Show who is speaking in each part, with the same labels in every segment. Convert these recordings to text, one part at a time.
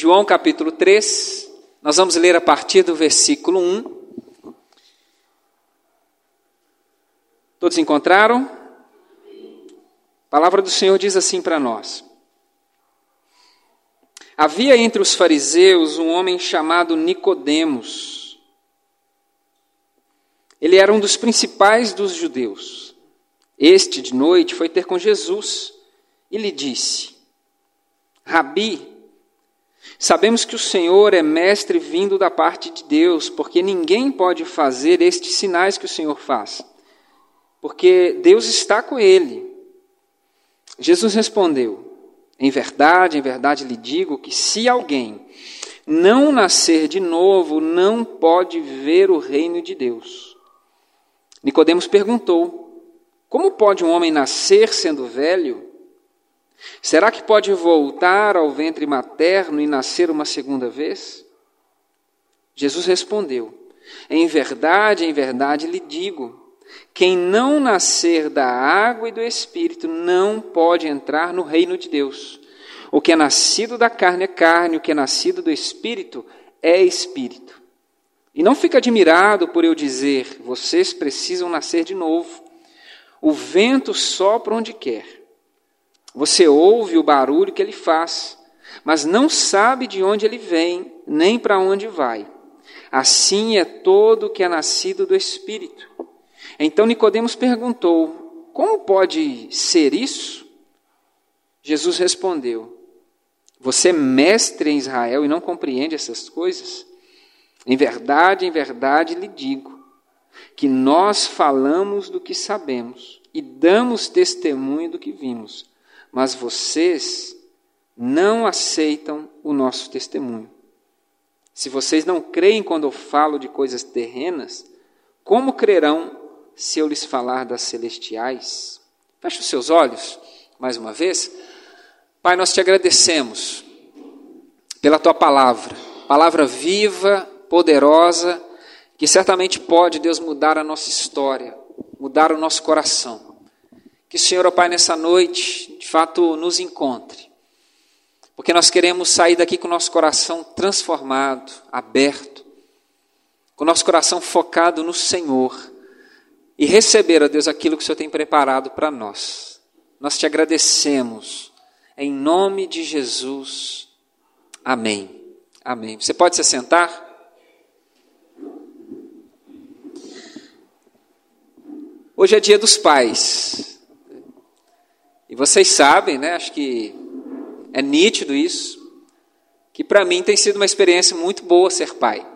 Speaker 1: João capítulo 3, nós vamos ler a partir do versículo 1. Todos encontraram? A palavra do Senhor diz assim para nós: Havia entre os fariseus um homem chamado Nicodemos. Ele era um dos principais dos judeus. Este, de noite, foi ter com Jesus e lhe disse: Rabi, sabemos que o Senhor é mestre vindo da parte de Deus, porque ninguém pode fazer estes sinais que o Senhor faz, porque Deus está com ele. Jesus respondeu: em verdade, em verdade lhe digo que se alguém não nascer de novo, não pode ver o reino de Deus. Nicodemos perguntou: Como pode um homem nascer sendo velho? Será que pode voltar ao ventre materno e nascer uma segunda vez? Jesus respondeu: Em verdade, em verdade lhe digo, quem não nascer da água e do espírito não pode entrar no reino de Deus. O que é nascido da carne é carne, o que é nascido do espírito é espírito. E não fica admirado por eu dizer: vocês precisam nascer de novo. O vento sopra onde quer. Você ouve o barulho que ele faz, mas não sabe de onde ele vem, nem para onde vai. Assim é todo o que é nascido do espírito. Então Nicodemos perguntou: Como pode ser isso? Jesus respondeu: Você é mestre em Israel e não compreende essas coisas? Em verdade, em verdade lhe digo que nós falamos do que sabemos e damos testemunho do que vimos, mas vocês não aceitam o nosso testemunho. Se vocês não creem quando eu falo de coisas terrenas, como crerão se eu lhes falar das celestiais? Feche os seus olhos, mais uma vez. Pai, nós te agradecemos pela tua palavra, palavra viva, poderosa, que certamente pode, Deus, mudar a nossa história, mudar o nosso coração. Que o Senhor, ó Pai, nessa noite, de fato, nos encontre. Porque nós queremos sair daqui com o nosso coração transformado, aberto, com o nosso coração focado no Senhor e receber, ó Deus, aquilo que o Senhor tem preparado para nós. Nós te agradecemos, em nome de Jesus. Amém. Amém. Você pode se sentar? Hoje é dia dos pais. E vocês sabem, né? Acho que é nítido isso, que para mim tem sido uma experiência muito boa ser pai.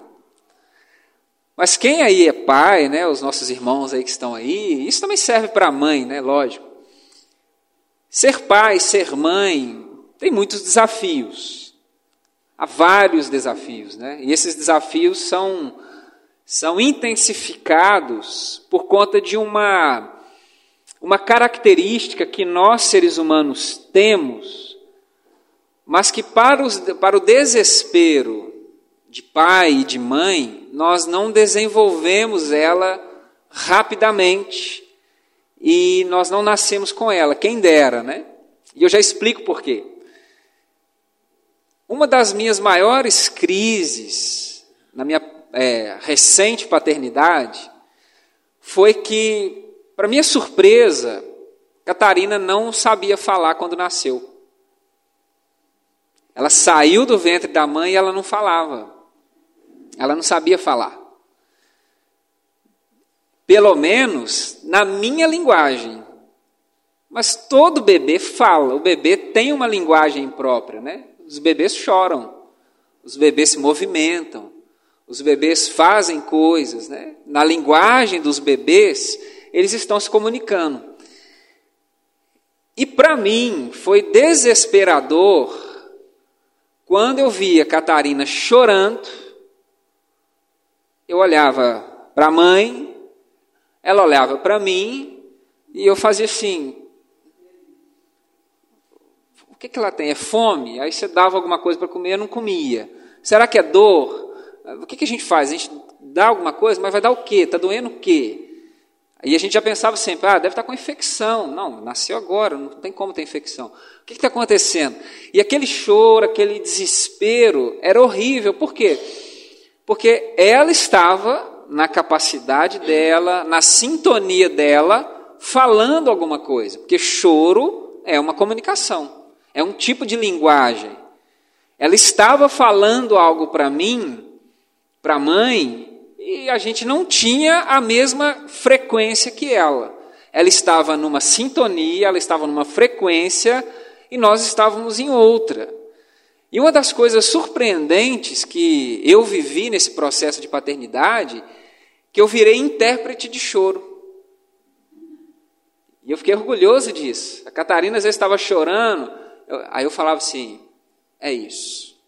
Speaker 1: Mas quem aí é pai, né, os nossos irmãos aí que estão aí, isso também serve para a mãe, né, lógico. Ser pai, ser mãe, tem muitos desafios. Há vários desafios, né? E esses desafios são são intensificados por conta de uma uma característica que nós seres humanos temos, mas que para, os, para o desespero de pai e de mãe, nós não desenvolvemos ela rapidamente e nós não nascemos com ela, quem dera, né? E eu já explico por quê. Uma das minhas maiores crises na minha é, recente paternidade foi que, para minha surpresa, Catarina não sabia falar quando nasceu. Ela saiu do ventre da mãe e ela não falava. Ela não sabia falar. Pelo menos na minha linguagem. Mas todo bebê fala, o bebê tem uma linguagem própria, né? Os bebês choram, os bebês se movimentam, os bebês fazem coisas, né? Na linguagem dos bebês, eles estão se comunicando. E para mim foi desesperador quando eu via Catarina chorando eu olhava para a mãe, ela olhava para mim e eu fazia assim: o que, que ela tem? É fome? Aí você dava alguma coisa para comer, eu não comia. Será que é dor? O que, que a gente faz? A gente dá alguma coisa, mas vai dar o quê? Está doendo o quê? E a gente já pensava sempre, ah, deve estar com infecção. Não, nasceu agora, não tem como ter infecção. O que está acontecendo? E aquele choro, aquele desespero era horrível. Por quê? Porque ela estava na capacidade dela, na sintonia dela, falando alguma coisa. Porque choro é uma comunicação, é um tipo de linguagem. Ela estava falando algo para mim, para a mãe, e a gente não tinha a mesma frequência que ela. Ela estava numa sintonia, ela estava numa frequência e nós estávamos em outra. E uma das coisas surpreendentes que eu vivi nesse processo de paternidade, que eu virei intérprete de choro. E eu fiquei orgulhoso disso. A Catarina às vezes estava chorando, eu, aí eu falava assim: é isso.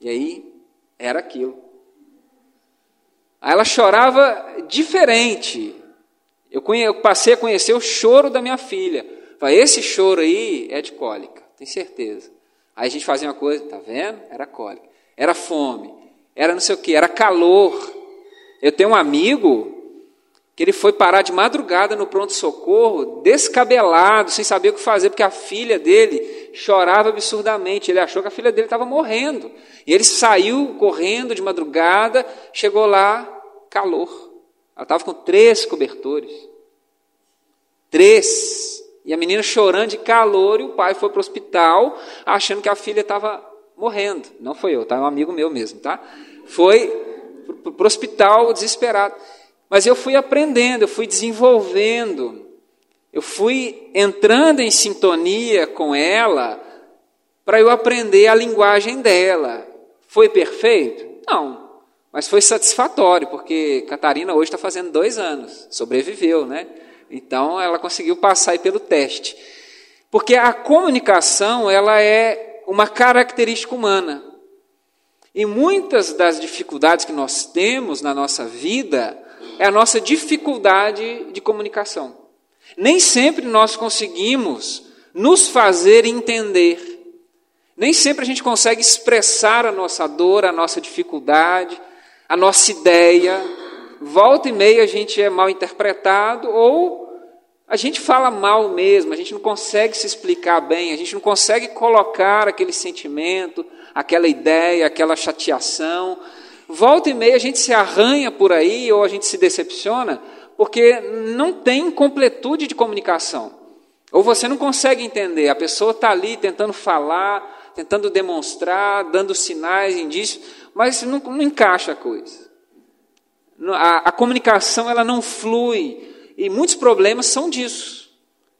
Speaker 1: E aí era aquilo. Aí ela chorava diferente. Eu, eu passei a conhecer o choro da minha filha. Falei, esse choro aí é de cólica, tem certeza. Aí a gente fazia uma coisa, tá vendo? Era cólica. Era fome. Era não sei o que, era calor. Eu tenho um amigo que ele foi parar de madrugada no pronto-socorro, descabelado, sem saber o que fazer, porque a filha dele chorava absurdamente. Ele achou que a filha dele estava morrendo. E ele saiu correndo de madrugada, chegou lá, calor. Ela estava com três cobertores. Três. E a menina chorando de calor, e o pai foi para o hospital, achando que a filha estava morrendo. Não foi eu, tá? É um amigo meu mesmo, tá? Foi para o hospital desesperado. Mas eu fui aprendendo, eu fui desenvolvendo, eu fui entrando em sintonia com ela para eu aprender a linguagem dela. Foi perfeito? Não, mas foi satisfatório, porque Catarina hoje está fazendo dois anos, sobreviveu, né? Então ela conseguiu passar pelo teste. Porque a comunicação ela é uma característica humana. E muitas das dificuldades que nós temos na nossa vida é a nossa dificuldade de comunicação. Nem sempre nós conseguimos nos fazer entender. Nem sempre a gente consegue expressar a nossa dor, a nossa dificuldade, a nossa ideia. Volta e meia a gente é mal interpretado ou a gente fala mal mesmo, a gente não consegue se explicar bem, a gente não consegue colocar aquele sentimento, aquela ideia, aquela chateação. Volta e meia a gente se arranha por aí ou a gente se decepciona porque não tem completude de comunicação. Ou você não consegue entender, a pessoa está ali tentando falar, tentando demonstrar, dando sinais, indícios, mas não, não encaixa a coisa. A, a comunicação ela não flui e muitos problemas são disso.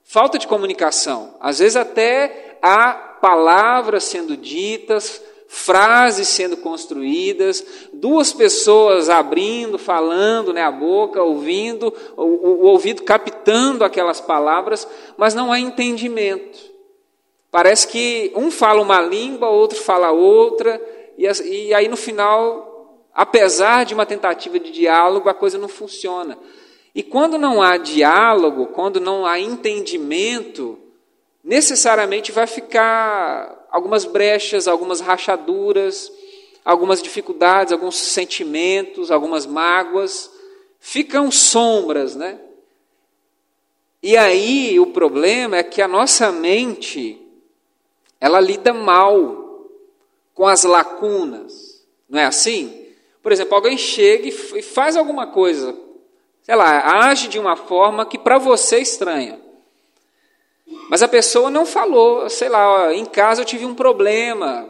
Speaker 1: Falta de comunicação. Às vezes até há palavras sendo ditas, frases sendo construídas, duas pessoas abrindo, falando né, a boca, ouvindo, o, o, ouvido captando aquelas palavras, mas não há entendimento. Parece que um fala uma língua, outro fala outra, e, e aí no final, apesar de uma tentativa de diálogo, a coisa não funciona. E quando não há diálogo, quando não há entendimento, necessariamente vai ficar algumas brechas, algumas rachaduras, algumas dificuldades, alguns sentimentos, algumas mágoas, ficam sombras, né? E aí o problema é que a nossa mente ela lida mal com as lacunas. Não é assim? Por exemplo, alguém chega e faz alguma coisa, sei lá, age de uma forma que para você é estranha. Mas a pessoa não falou, sei lá, em casa eu tive um problema,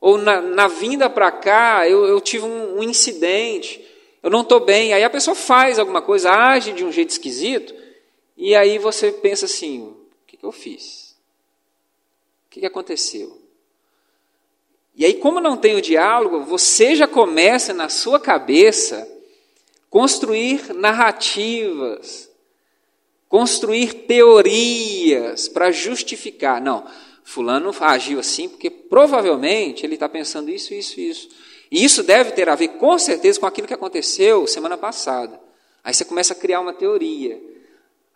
Speaker 1: ou na, na vinda para cá eu, eu, tive um, um incidente, eu não estou bem. Aí a pessoa faz alguma coisa, age de um jeito esquisito, e aí você pensa assim: o que, que eu fiz? O que aconteceu? E aí, como não tem o diálogo, você já começa na sua cabeça construir narrativas, construir teorias para justificar. Não, Fulano agiu assim porque provavelmente ele está pensando isso, isso, isso. E isso deve ter a ver, com certeza, com aquilo que aconteceu semana passada. Aí você começa a criar uma teoria.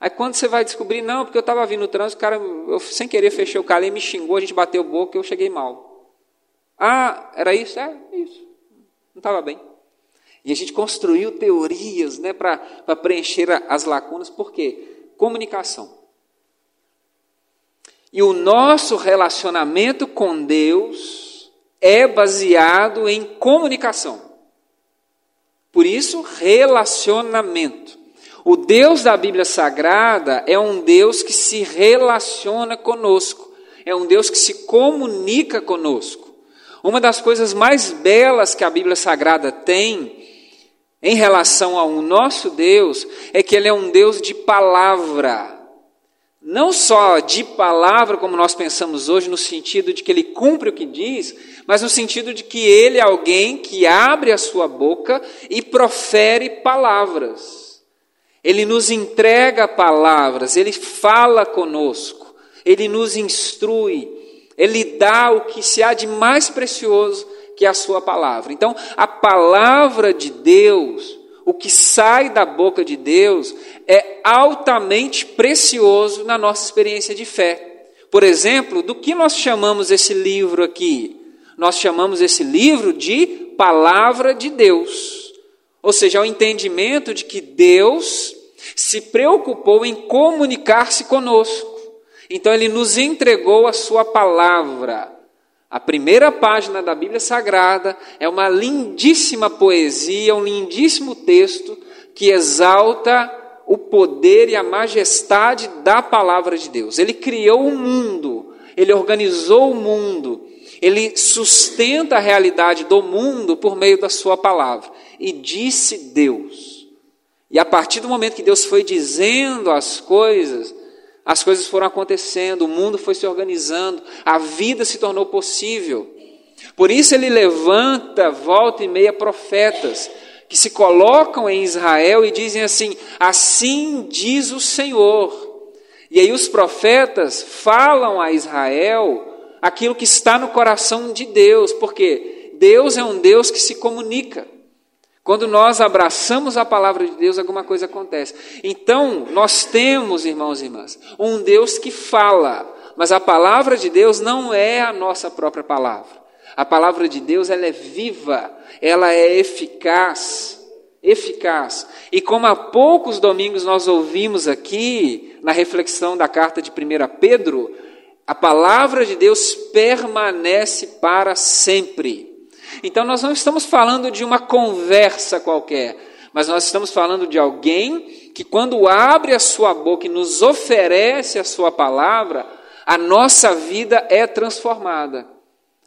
Speaker 1: Aí quando você vai descobrir, não, porque eu estava vindo no trânsito, o cara, eu sem querer fechei o cara, ele me xingou, a gente bateu boca eu cheguei mal. Ah, era isso? É, isso. Não estava bem. E a gente construiu teorias né, para preencher as lacunas, por quê? Comunicação. E o nosso relacionamento com Deus é baseado em comunicação. Por isso, relacionamento. O Deus da Bíblia Sagrada é um Deus que se relaciona conosco, é um Deus que se comunica conosco. Uma das coisas mais belas que a Bíblia Sagrada tem em relação ao nosso Deus é que Ele é um Deus de palavra. Não só de palavra, como nós pensamos hoje, no sentido de que Ele cumpre o que diz, mas no sentido de que Ele é alguém que abre a sua boca e profere palavras. Ele nos entrega palavras, Ele fala conosco, Ele nos instrui, Ele dá o que se há de mais precioso que a sua palavra. Então, a palavra de Deus, o que sai da boca de Deus, é altamente precioso na nossa experiência de fé. Por exemplo, do que nós chamamos esse livro aqui? Nós chamamos esse livro de Palavra de Deus. Ou seja, o entendimento de que Deus se preocupou em comunicar-se conosco. Então, Ele nos entregou a Sua palavra. A primeira página da Bíblia Sagrada é uma lindíssima poesia, um lindíssimo texto que exalta o poder e a majestade da palavra de Deus. Ele criou o mundo, ele organizou o mundo, ele sustenta a realidade do mundo por meio da sua palavra. E disse Deus. E a partir do momento que Deus foi dizendo as coisas, as coisas foram acontecendo, o mundo foi se organizando, a vida se tornou possível. Por isso ele levanta, volta e meia profetas que se colocam em Israel e dizem assim: Assim diz o Senhor. E aí os profetas falam a Israel aquilo que está no coração de Deus, porque Deus é um Deus que se comunica. Quando nós abraçamos a palavra de Deus, alguma coisa acontece. Então, nós temos, irmãos e irmãs, um Deus que fala, mas a palavra de Deus não é a nossa própria palavra. A palavra de Deus, ela é viva, ela é eficaz, eficaz. E como há poucos domingos nós ouvimos aqui, na reflexão da carta de 1 Pedro, a palavra de Deus permanece para sempre. Então nós não estamos falando de uma conversa qualquer, mas nós estamos falando de alguém que, quando abre a sua boca e nos oferece a sua palavra, a nossa vida é transformada,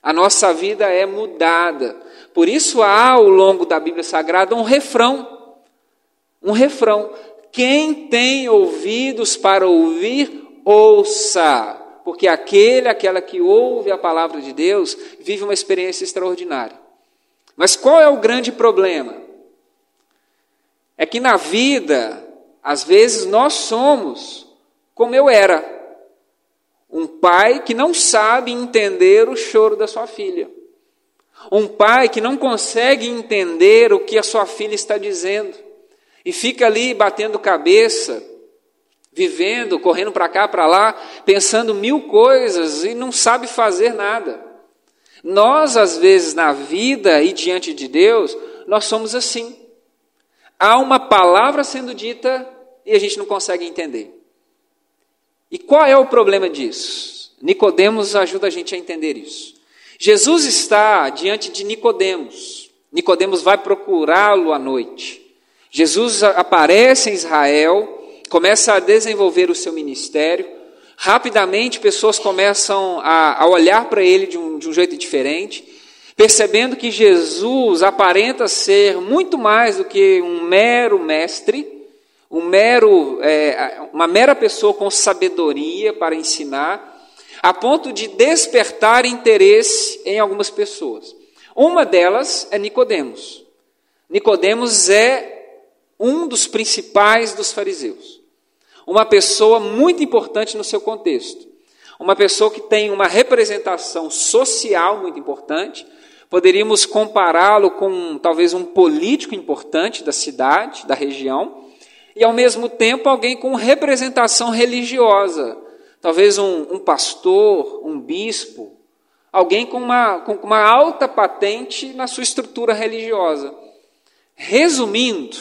Speaker 1: a nossa vida é mudada. Por isso há ao longo da Bíblia Sagrada um refrão, um refrão. Quem tem ouvidos para ouvir, ouça porque aquele, aquela que ouve a palavra de Deus, vive uma experiência extraordinária. Mas qual é o grande problema? É que na vida, às vezes nós somos como eu era, um pai que não sabe entender o choro da sua filha. Um pai que não consegue entender o que a sua filha está dizendo e fica ali batendo cabeça, vivendo, correndo para cá, para lá, pensando mil coisas e não sabe fazer nada. Nós, às vezes, na vida e diante de Deus, nós somos assim. Há uma palavra sendo dita e a gente não consegue entender. E qual é o problema disso? Nicodemos ajuda a gente a entender isso. Jesus está diante de Nicodemos. Nicodemos vai procurá-lo à noite. Jesus aparece em Israel começa a desenvolver o seu ministério. Rapidamente, pessoas começam a, a olhar para ele de um, de um jeito diferente, percebendo que Jesus aparenta ser muito mais do que um mero mestre, um mero, é, uma mera pessoa com sabedoria para ensinar, a ponto de despertar interesse em algumas pessoas. Uma delas é Nicodemos. Nicodemos é um dos principais dos fariseus. Uma pessoa muito importante no seu contexto. Uma pessoa que tem uma representação social muito importante. Poderíamos compará-lo com talvez um político importante da cidade, da região, e ao mesmo tempo alguém com representação religiosa, talvez um, um pastor, um bispo, alguém com uma, com uma alta patente na sua estrutura religiosa. Resumindo,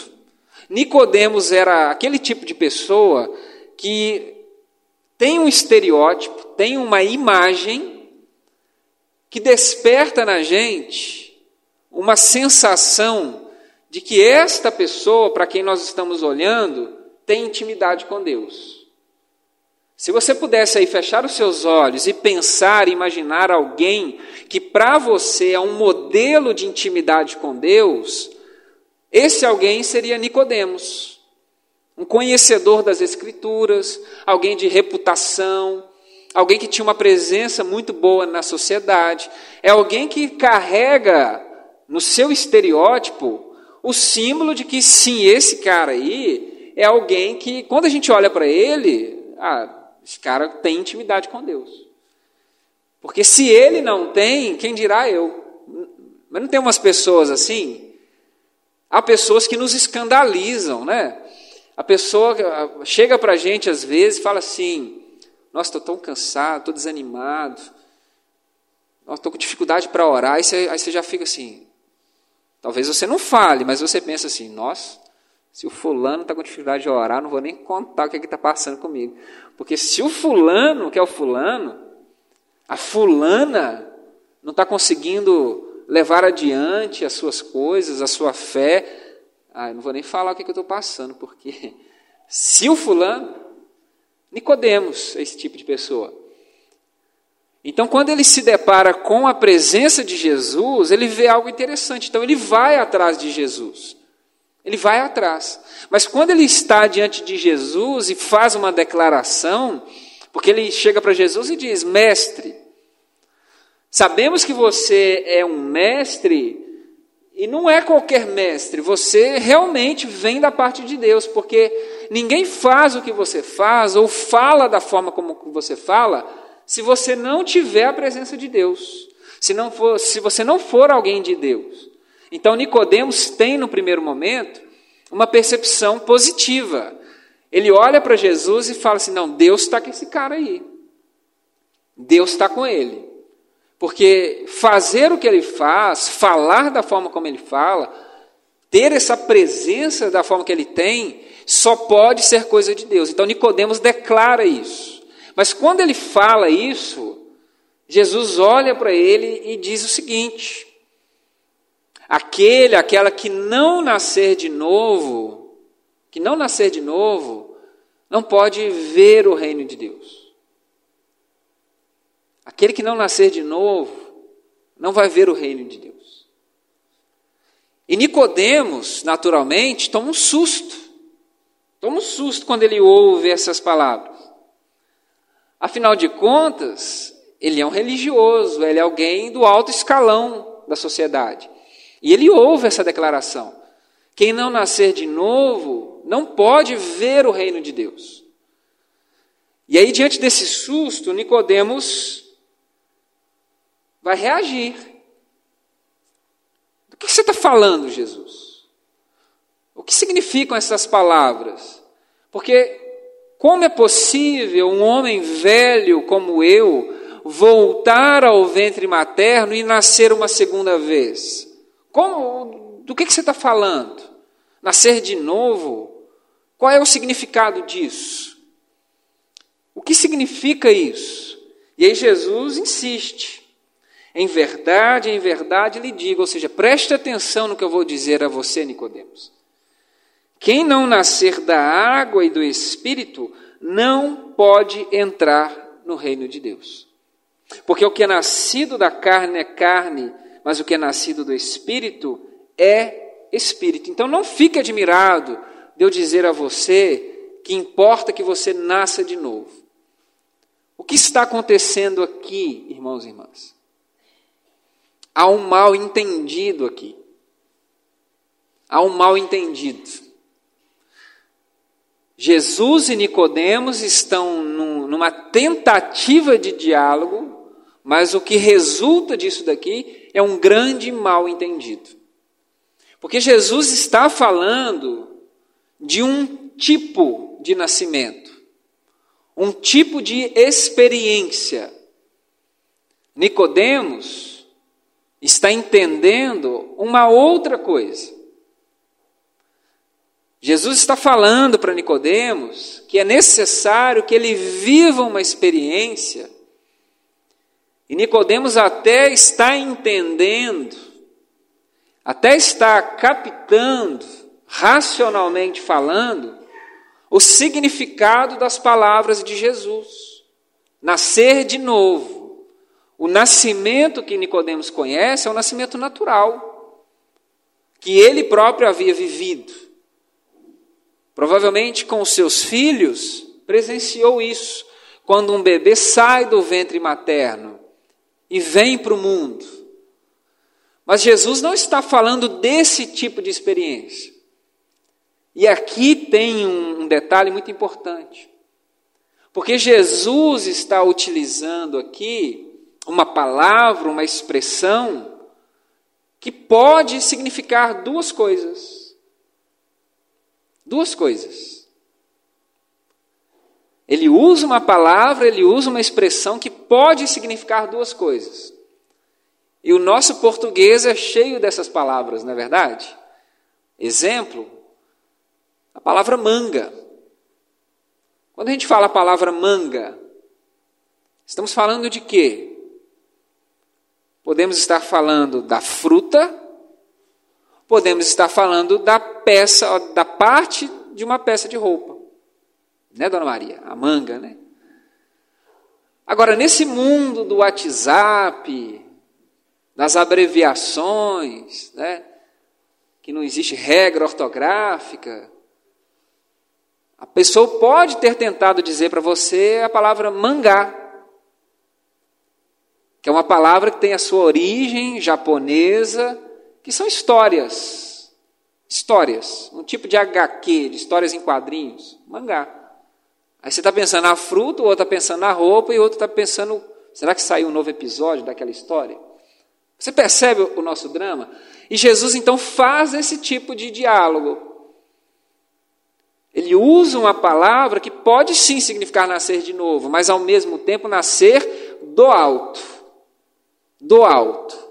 Speaker 1: Nicodemos era aquele tipo de pessoa que tem um estereótipo, tem uma imagem que desperta na gente uma sensação de que esta pessoa, para quem nós estamos olhando, tem intimidade com Deus. Se você pudesse aí fechar os seus olhos e pensar, imaginar alguém que para você é um modelo de intimidade com Deus, esse alguém seria Nicodemos, um conhecedor das escrituras, alguém de reputação, alguém que tinha uma presença muito boa na sociedade, é alguém que carrega no seu estereótipo o símbolo de que sim, esse cara aí é alguém que, quando a gente olha para ele, ah, esse cara tem intimidade com Deus. Porque se ele não tem, quem dirá eu? Mas não tem umas pessoas assim? Há pessoas que nos escandalizam, né? A pessoa chega para a gente às vezes e fala assim: Nossa, estou tão cansado, estou desanimado, estou com dificuldade para orar. Aí você, aí você já fica assim. Talvez você não fale, mas você pensa assim: Nossa, se o fulano está com dificuldade de orar, não vou nem contar o que é está passando comigo. Porque se o fulano, que é o fulano, a fulana, não está conseguindo levar adiante as suas coisas, a sua fé, ah, não vou nem falar o que, é que eu estou passando, porque se o fulano, Nicodemos é esse tipo de pessoa. Então, quando ele se depara com a presença de Jesus, ele vê algo interessante. Então, ele vai atrás de Jesus. Ele vai atrás. Mas quando ele está diante de Jesus e faz uma declaração, porque ele chega para Jesus e diz: Mestre, sabemos que você é um mestre, e não é qualquer mestre, você realmente vem da parte de Deus, porque ninguém faz o que você faz ou fala da forma como você fala, se você não tiver a presença de Deus, se, não for, se você não for alguém de Deus. Então Nicodemos tem no primeiro momento uma percepção positiva. Ele olha para Jesus e fala assim: "Não, Deus está com esse cara aí. Deus está com ele". Porque fazer o que ele faz, falar da forma como ele fala, ter essa presença da forma que ele tem, só pode ser coisa de Deus. Então Nicodemos declara isso. Mas quando ele fala isso, Jesus olha para ele e diz o seguinte: Aquele, aquela que não nascer de novo, que não nascer de novo, não pode ver o reino de Deus. Aquele que não nascer de novo, não vai ver o reino de Deus. E Nicodemos, naturalmente, toma um susto. Toma um susto quando ele ouve essas palavras. Afinal de contas, ele é um religioso, ele é alguém do alto escalão da sociedade. E ele ouve essa declaração: quem não nascer de novo não pode ver o reino de Deus. E aí, diante desse susto, Nicodemos vai reagir. Do que você está falando, Jesus? O que significam essas palavras? Porque como é possível um homem velho como eu voltar ao ventre materno e nascer uma segunda vez? Como, do que, que você está falando? Nascer de novo? Qual é o significado disso? O que significa isso? E aí Jesus insiste. Em verdade, em verdade lhe digo, ou seja, preste atenção no que eu vou dizer a você, Nicodemos. Quem não nascer da água e do espírito não pode entrar no reino de Deus. Porque o que é nascido da carne é carne, mas o que é nascido do Espírito é Espírito. Então não fique admirado de eu dizer a você que importa que você nasça de novo. O que está acontecendo aqui, irmãos e irmãs? Há um mal entendido aqui. Há um mal entendido. Jesus e Nicodemos estão num, numa tentativa de diálogo, mas o que resulta disso daqui é um grande mal entendido. Porque Jesus está falando de um tipo de nascimento, um tipo de experiência. Nicodemos está entendendo uma outra coisa. Jesus está falando para Nicodemos que é necessário que ele viva uma experiência. E Nicodemos até está entendendo, até está captando, racionalmente falando, o significado das palavras de Jesus. Nascer de novo. O nascimento que Nicodemos conhece é o nascimento natural, que ele próprio havia vivido. Provavelmente com seus filhos, presenciou isso, quando um bebê sai do ventre materno e vem para o mundo. Mas Jesus não está falando desse tipo de experiência. E aqui tem um, detalhe muito importante. Porque Jesus está utilizando aqui uma palavra, uma expressão, que pode significar duas coisas. Duas coisas. Ele usa uma palavra, ele usa uma expressão que pode significar duas coisas. E o nosso português é cheio dessas palavras, não é verdade? Exemplo, a palavra manga. Quando a gente fala a palavra manga, estamos falando de quê? Podemos estar falando da fruta podemos estar falando da peça, da parte de uma peça de roupa. Né, dona Maria? A manga, né? Agora, nesse mundo do WhatsApp, das abreviações, né, que não existe regra ortográfica, a pessoa pode ter tentado dizer para você a palavra mangá, que é uma palavra que tem a sua origem japonesa, que são histórias. Histórias. Um tipo de HQ, de histórias em quadrinhos. Mangá. Aí você está pensando na fruta, o outro está pensando na roupa, e o outro está pensando: será que saiu um novo episódio daquela história? Você percebe o nosso drama? E Jesus então faz esse tipo de diálogo. Ele usa uma palavra que pode sim significar nascer de novo, mas ao mesmo tempo nascer do alto. Do alto.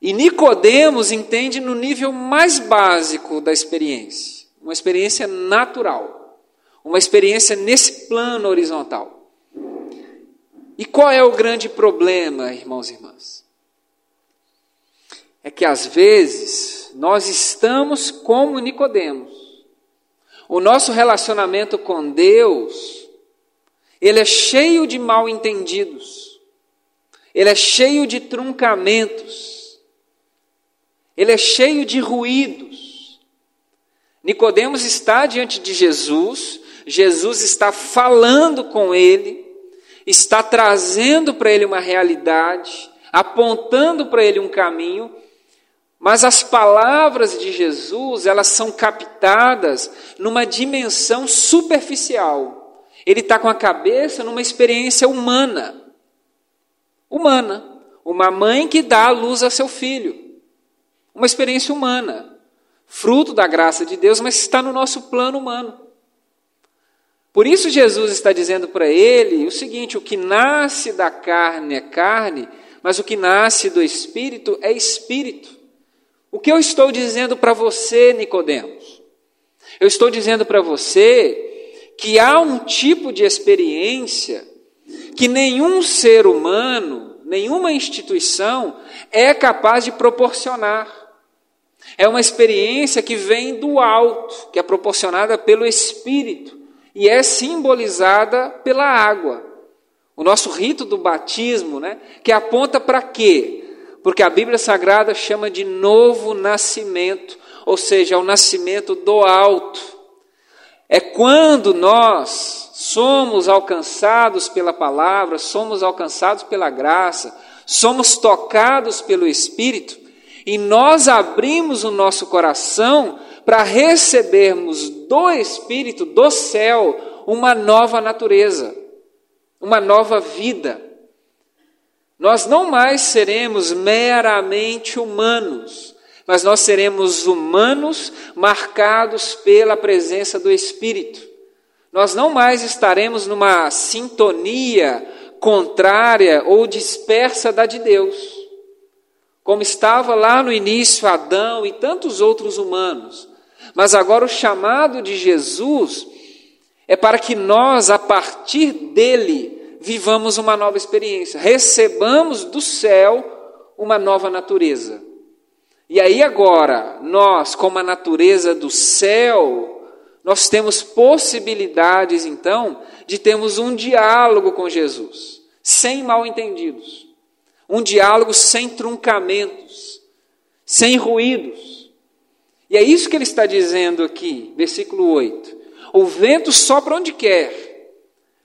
Speaker 1: E Nicodemos entende no nível mais básico da experiência, uma experiência natural, uma experiência nesse plano horizontal. E qual é o grande problema, irmãos e irmãs? É que às vezes nós estamos como Nicodemos. O nosso relacionamento com Deus, ele é cheio de mal entendidos. Ele é cheio de truncamentos ele é cheio de ruídos. Nicodemos está diante de Jesus, Jesus está falando com ele, está trazendo para ele uma realidade, apontando para ele um caminho, mas as palavras de Jesus, elas são captadas numa dimensão superficial. Ele está com a cabeça numa experiência humana. Humana. Uma mãe que dá a luz a seu filho uma experiência humana, fruto da graça de Deus, mas está no nosso plano humano. Por isso, Jesus está dizendo para ele o seguinte: o que nasce da carne é carne, mas o que nasce do espírito é espírito. O que eu estou dizendo para você, Nicodemos? Eu estou dizendo para você que há um tipo de experiência que nenhum ser humano, nenhuma instituição é capaz de proporcionar. É uma experiência que vem do alto, que é proporcionada pelo Espírito e é simbolizada pela água. O nosso rito do batismo, né, que aponta para quê? Porque a Bíblia Sagrada chama de novo nascimento, ou seja, o nascimento do alto. É quando nós somos alcançados pela palavra, somos alcançados pela graça, somos tocados pelo Espírito, e nós abrimos o nosso coração para recebermos do Espírito, do céu, uma nova natureza, uma nova vida. Nós não mais seremos meramente humanos, mas nós seremos humanos marcados pela presença do Espírito. Nós não mais estaremos numa sintonia contrária ou dispersa da de Deus. Como estava lá no início Adão e tantos outros humanos. Mas agora o chamado de Jesus é para que nós, a partir dele, vivamos uma nova experiência, recebamos do céu uma nova natureza. E aí agora, nós, como a natureza do céu, nós temos possibilidades então de termos um diálogo com Jesus, sem mal entendidos. Um diálogo sem truncamentos, sem ruídos. E é isso que ele está dizendo aqui, versículo 8. O vento sopra onde quer,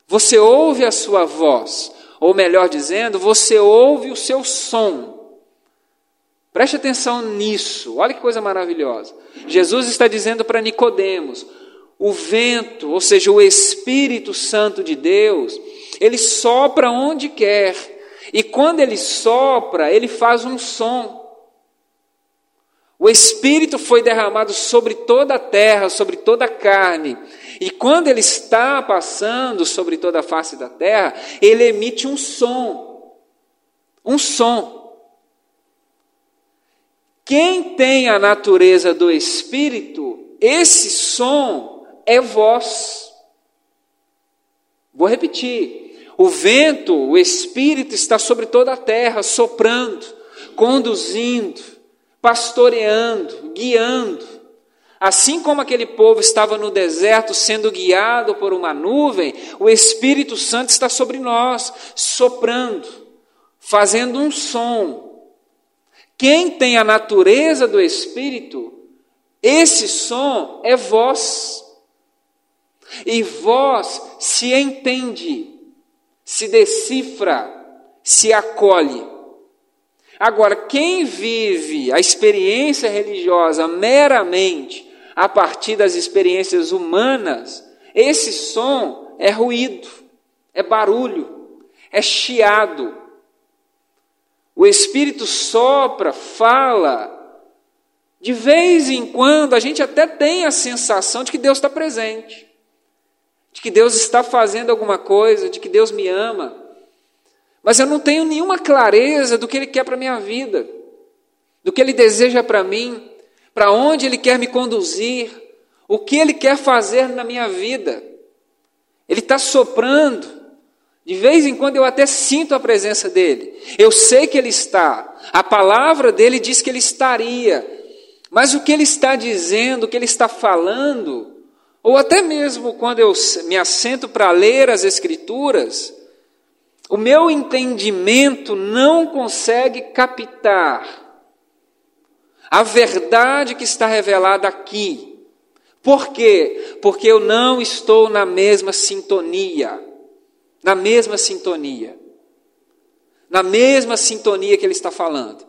Speaker 1: você ouve a sua voz, ou melhor dizendo, você ouve o seu som. Preste atenção nisso, olha que coisa maravilhosa. Jesus está dizendo para Nicodemos: o vento, ou seja, o Espírito Santo de Deus, ele sopra onde quer, e quando ele sopra, ele faz um som. O Espírito foi derramado sobre toda a terra, sobre toda a carne. E quando ele está passando sobre toda a face da terra, ele emite um som. Um som. Quem tem a natureza do Espírito, esse som é voz. Vou repetir. O vento, o Espírito está sobre toda a terra, soprando, conduzindo, pastoreando, guiando. Assim como aquele povo estava no deserto sendo guiado por uma nuvem, o Espírito Santo está sobre nós, soprando, fazendo um som. Quem tem a natureza do Espírito, esse som é voz. E voz se entende se decifra, se acolhe. Agora, quem vive a experiência religiosa meramente a partir das experiências humanas, esse som é ruído, é barulho, é chiado. O Espírito sopra, fala. De vez em quando a gente até tem a sensação de que Deus está presente de que Deus está fazendo alguma coisa, de que Deus me ama, mas eu não tenho nenhuma clareza do que Ele quer para a minha vida, do que Ele deseja para mim, para onde Ele quer me conduzir, o que Ele quer fazer na minha vida. Ele está soprando, de vez em quando eu até sinto a presença dele, eu sei que Ele está, a palavra dele diz que Ele estaria, mas o que Ele está dizendo, o que Ele está falando, ou até mesmo quando eu me assento para ler as Escrituras, o meu entendimento não consegue captar a verdade que está revelada aqui. Por quê? Porque eu não estou na mesma sintonia. Na mesma sintonia. Na mesma sintonia que ele está falando.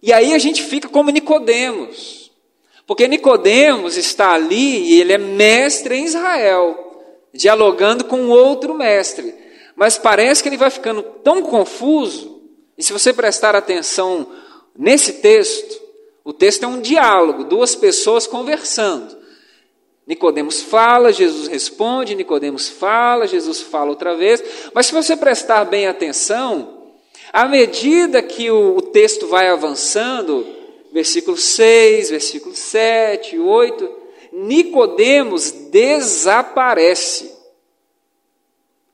Speaker 1: E aí a gente fica como Nicodemos. Porque Nicodemos está ali e ele é mestre em Israel, dialogando com outro mestre. Mas parece que ele vai ficando tão confuso, e se você prestar atenção nesse texto, o texto é um diálogo, duas pessoas conversando. Nicodemos fala, Jesus responde, Nicodemos fala, Jesus fala outra vez. Mas se você prestar bem atenção, à medida que o, texto vai avançando, versículo 6, versículo 7, 8, Nicodemos desaparece.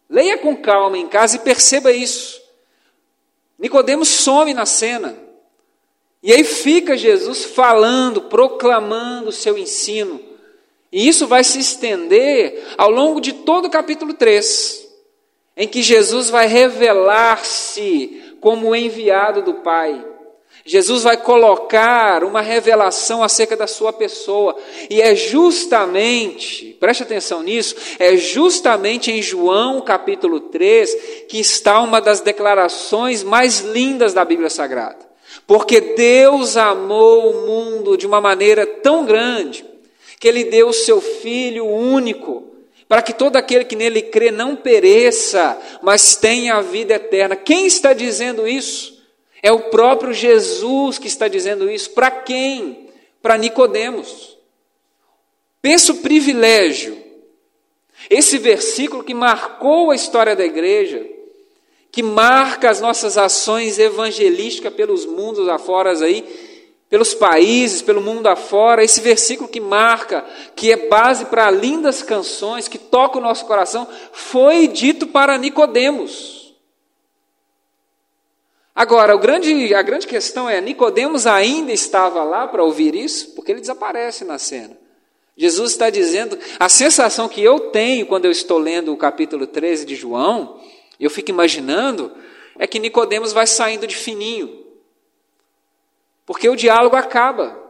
Speaker 1: Leia com calma em casa e perceba isso. Nicodemos some na cena. E aí fica Jesus falando, proclamando o seu ensino. E isso vai se estender ao longo de todo o capítulo 3, em que Jesus vai revelar-se como enviado do Pai. Jesus vai colocar uma revelação acerca da sua pessoa, e é justamente, preste atenção nisso, é justamente em João capítulo 3 que está uma das declarações mais lindas da Bíblia Sagrada. Porque Deus amou o mundo de uma maneira tão grande, que Ele deu o seu Filho único, para que todo aquele que nele crê não pereça, mas tenha a vida eterna. Quem está dizendo isso? É o próprio Jesus que está dizendo isso. Para quem? Para Nicodemos. Pensa o privilégio. Esse versículo que marcou a história da igreja, que marca as nossas ações evangelísticas pelos mundos afora aí, pelos países, pelo mundo afora, esse versículo que marca, que é base para lindas canções, que toca o nosso coração, foi dito para Nicodemos. Agora, grande, a grande questão é, Nicodemos ainda estava lá para ouvir isso? Porque ele desaparece na cena. Jesus está dizendo, a sensação que eu tenho quando eu estou lendo o capítulo 13 de João, eu fico imaginando, é que Nicodemos vai saindo de fininho. Porque o diálogo acaba.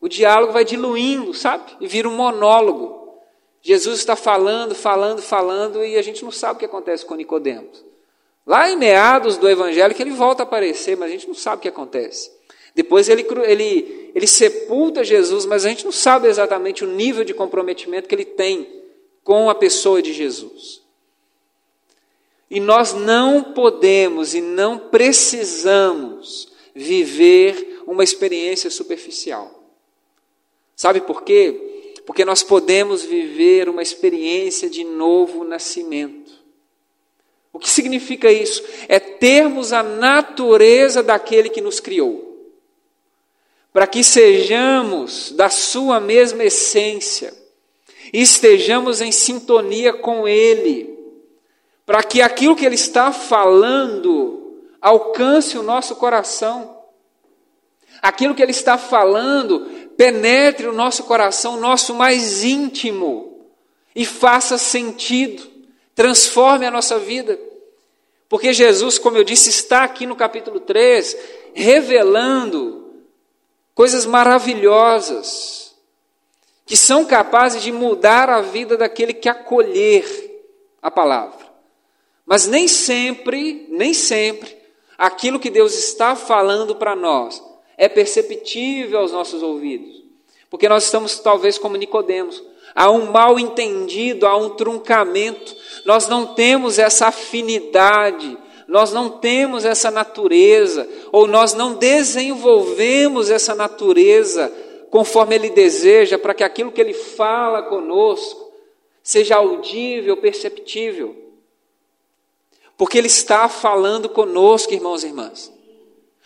Speaker 1: O diálogo vai diluindo, sabe? E vira um monólogo. Jesus está falando, falando, falando, e a gente não sabe o que acontece com Nicodemos. Lá em meados do evangelho que ele volta a aparecer, mas a gente não sabe o que acontece. Depois ele, ele, ele sepulta Jesus, mas a gente não sabe exatamente o nível de comprometimento que ele tem com a pessoa de Jesus. E nós não podemos e não precisamos viver uma experiência superficial. Sabe por quê? Porque nós podemos viver uma experiência de novo nascimento. O que significa isso? É termos a natureza daquele que nos criou. Para que sejamos da Sua mesma essência e estejamos em sintonia com Ele, para que aquilo que Ele está falando alcance o nosso coração, aquilo que Ele está falando penetre o nosso coração, nosso mais íntimo, e faça sentido, transforme a nossa vida. Porque Jesus, como eu disse, está aqui no capítulo 3, revelando coisas maravilhosas, que são capazes de mudar a vida daquele que acolher a palavra. Mas nem sempre, nem sempre, aquilo que Deus está falando para nós é perceptível aos nossos ouvidos. Porque nós estamos talvez como Nicodemos, há um mal entendido, há um truncamento, nós não temos essa afinidade nós não temos essa natureza, ou nós não desenvolvemos essa natureza conforme Ele deseja, para que aquilo que Ele fala conosco seja audível, perceptível. Porque Ele está falando conosco, irmãos e irmãs.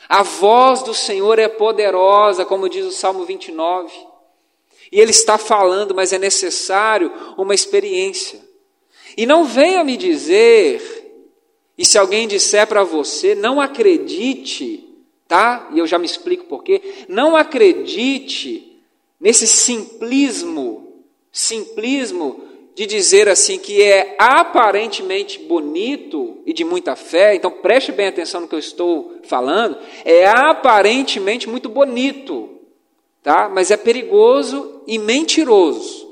Speaker 1: A voz do Senhor é poderosa, como diz o Salmo 29. E Ele está falando, mas é necessário uma experiência. E não venha me dizer e se alguém disser para você, não acredite, tá? E eu já me explico por quê. Não acredite nesse simplismo, simplismo de dizer assim que é aparentemente bonito e de muita fé. Então preste bem atenção no que eu estou falando. É aparentemente muito bonito, tá? Mas é perigoso e mentiroso.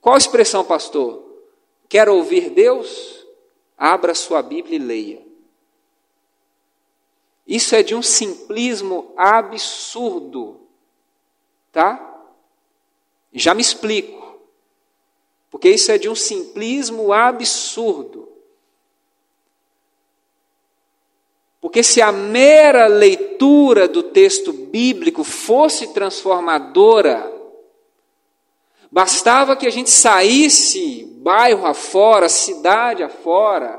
Speaker 1: Qual expressão, pastor? Quer ouvir Deus? Abra sua Bíblia e leia. Isso é de um simplismo absurdo. Tá? Já me explico. Porque isso é de um simplismo absurdo. Porque se a mera leitura do texto bíblico fosse transformadora, bastava que a gente saísse bairro afora, cidade afora,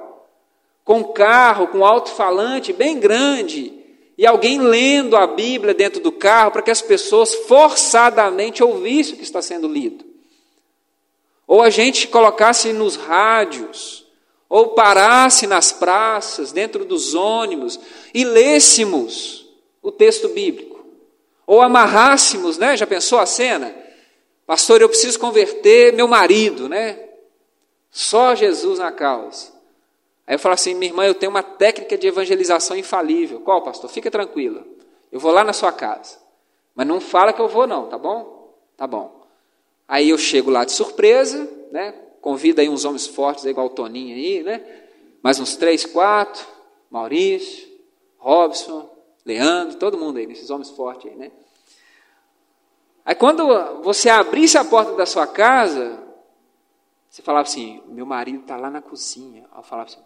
Speaker 1: com carro, com alto-falante bem grande, e alguém lendo a Bíblia dentro do carro para que as pessoas forçadamente ouvissem o que está sendo lido. Ou a gente colocasse nos rádios, ou parasse nas praças, dentro dos ônibus, e lêssemos o texto bíblico. Ou amarrássemos, né? Já pensou a cena? Pastor, eu preciso converter meu marido, né? Só Jesus na causa. Aí eu falo assim, minha irmã, eu tenho uma técnica de evangelização infalível. Qual, pastor? Fica tranquila. Eu vou lá na sua casa. Mas não fala que eu vou, não, tá bom? Tá bom. Aí eu chego lá de surpresa, né? Convida aí uns homens fortes, aí, igual o Toninho aí, né? Mais uns três, quatro. Maurício, Robson, Leandro, todo mundo aí, esses homens fortes aí, né? Aí quando você abrisse a porta da sua casa, você falava assim, meu marido está lá na cozinha. Aí eu falava assim.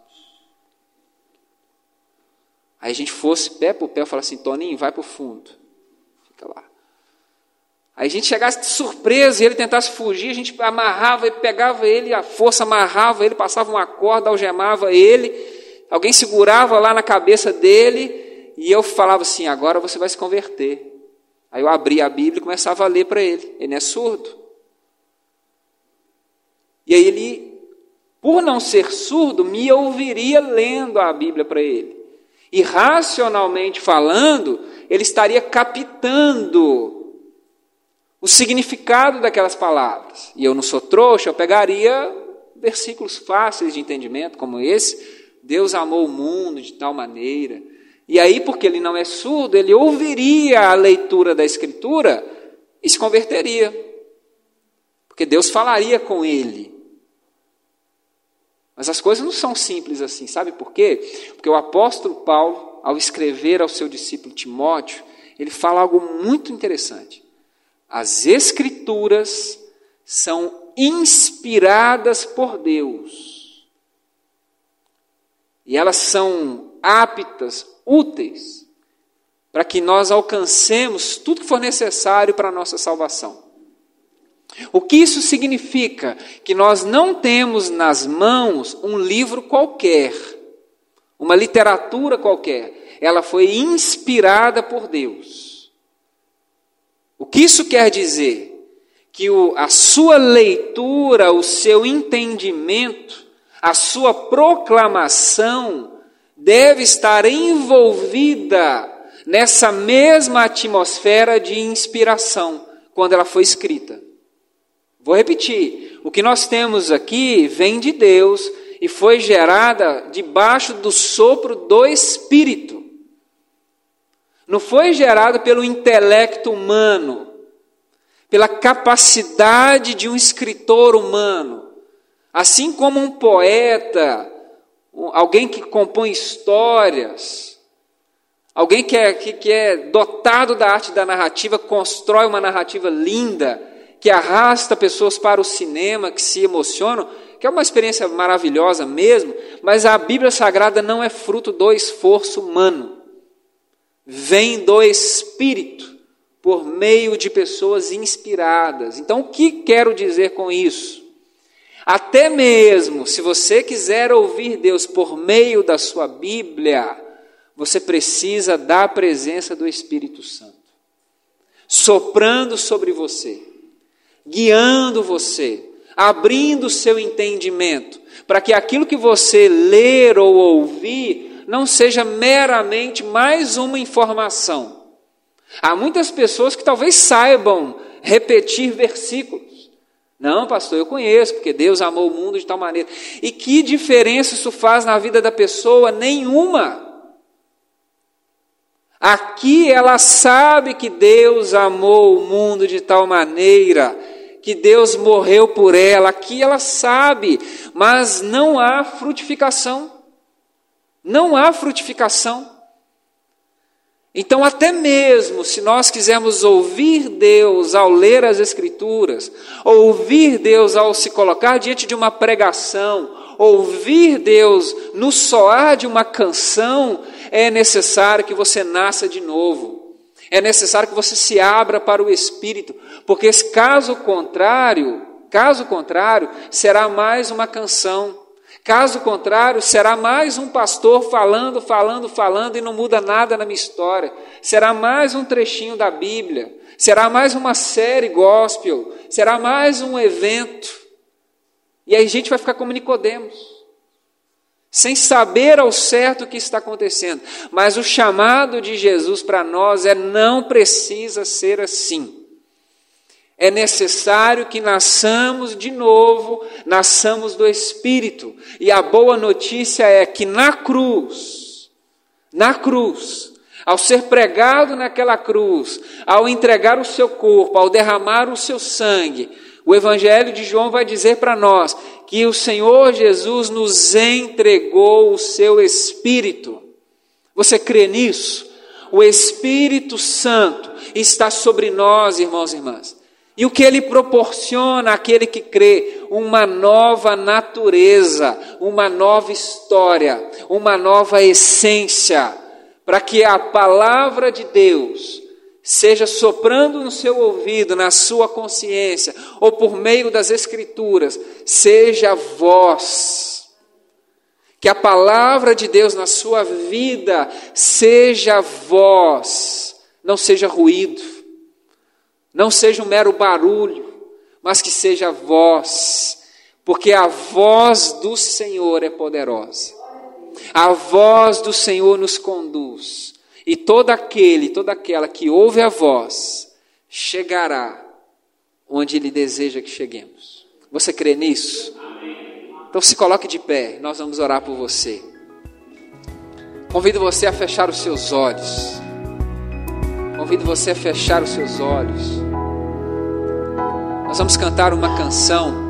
Speaker 1: Aí a gente fosse pé por pé, eu falava assim, Toninho, vai para o fundo. Fica lá. Aí a gente chegasse de surpresa e ele tentasse fugir, a gente amarrava e pegava ele, a força amarrava ele, passava uma corda, algemava ele, alguém segurava lá na cabeça dele e eu falava assim: agora você vai se converter. Aí eu abria a Bíblia e começava a ler para ele. Ele não é surdo. E aí ele, por não ser surdo, me ouviria lendo a Bíblia para ele. E racionalmente falando, ele estaria captando o significado daquelas palavras. E eu não sou trouxa, eu pegaria versículos fáceis de entendimento, como esse: Deus amou o mundo de tal maneira. E aí, porque ele não é surdo, ele ouviria a leitura da Escritura e se converteria. Porque Deus falaria com ele. Mas as coisas não são simples assim, sabe por quê? Porque o apóstolo Paulo, ao escrever ao seu discípulo Timóteo, ele fala algo muito interessante. As Escrituras são inspiradas por Deus. E elas são aptas, úteis, para que nós alcancemos tudo que for necessário para a nossa salvação. O que isso significa? Que nós não temos nas mãos um livro qualquer, uma literatura qualquer. Ela foi inspirada por Deus. O que isso quer dizer? Que o, a sua leitura, o seu entendimento, a sua proclamação deve estar envolvida nessa mesma atmosfera de inspiração quando ela foi escrita. Vou repetir: o que nós temos aqui vem de Deus e foi gerada debaixo do sopro do Espírito. Não foi gerado pelo intelecto humano, pela capacidade de um escritor humano. Assim como um poeta, alguém que compõe histórias, alguém que é, que, que é dotado da arte da narrativa, constrói uma narrativa linda, que arrasta pessoas para o cinema, que se emocionam, que é uma experiência maravilhosa mesmo, mas a Bíblia Sagrada não é fruto do esforço humano vem do Espírito, por meio de pessoas inspiradas. Então, o que quero dizer com isso? Até mesmo se você quiser ouvir Deus por meio da sua Bíblia, você precisa da presença do Espírito Santo, soprando sobre você, guiando você, abrindo o seu entendimento, para que aquilo que você ler ou ouvir não seja meramente mais uma informação. Há muitas pessoas que talvez saibam repetir versículos. Não, pastor, eu conheço, porque Deus amou o mundo de tal maneira. E que diferença isso faz na vida da pessoa? Nenhuma. Aqui ela sabe que Deus amou o mundo de tal maneira, que Deus morreu por ela, aqui ela sabe, mas não há frutificação. Não há frutificação. Então, até mesmo se nós quisermos ouvir Deus ao ler as Escrituras, ouvir Deus ao se colocar diante de uma pregação, ouvir Deus no soar de uma canção, é necessário que você nasça de novo. É necessário que você se abra para o Espírito, porque caso contrário, caso contrário, será mais uma canção Caso contrário, será mais um pastor falando, falando, falando e não muda nada na minha história. Será mais um trechinho da Bíblia. Será mais uma série gospel. Será mais um evento. E aí a gente vai ficar como Nicodemos, sem saber ao certo o que está acontecendo. Mas o chamado de Jesus para nós é não precisa ser assim é necessário que nasçamos de novo, nasçamos do Espírito. E a boa notícia é que na cruz, na cruz, ao ser pregado naquela cruz, ao entregar o seu corpo, ao derramar o seu sangue, o Evangelho de João vai dizer para nós que o Senhor Jesus nos entregou o seu Espírito. Você crê nisso? O Espírito Santo está sobre nós, irmãos e irmãs. E o que ele proporciona àquele que crê? Uma nova natureza, uma nova história, uma nova essência, para que a palavra de Deus seja soprando no seu ouvido, na sua consciência, ou por meio das Escrituras, seja voz. Que a palavra de Deus na sua vida seja voz, não seja ruído, não seja um mero barulho, mas que seja voz, porque a voz do Senhor é poderosa. A voz do Senhor nos conduz. E todo aquele, toda aquela que ouve a voz, chegará onde Ele deseja que cheguemos. Você crê nisso? Então se coloque de pé, nós vamos orar por você. Convido você a fechar os seus olhos. Convido você a fechar os seus olhos. Nós vamos cantar uma canção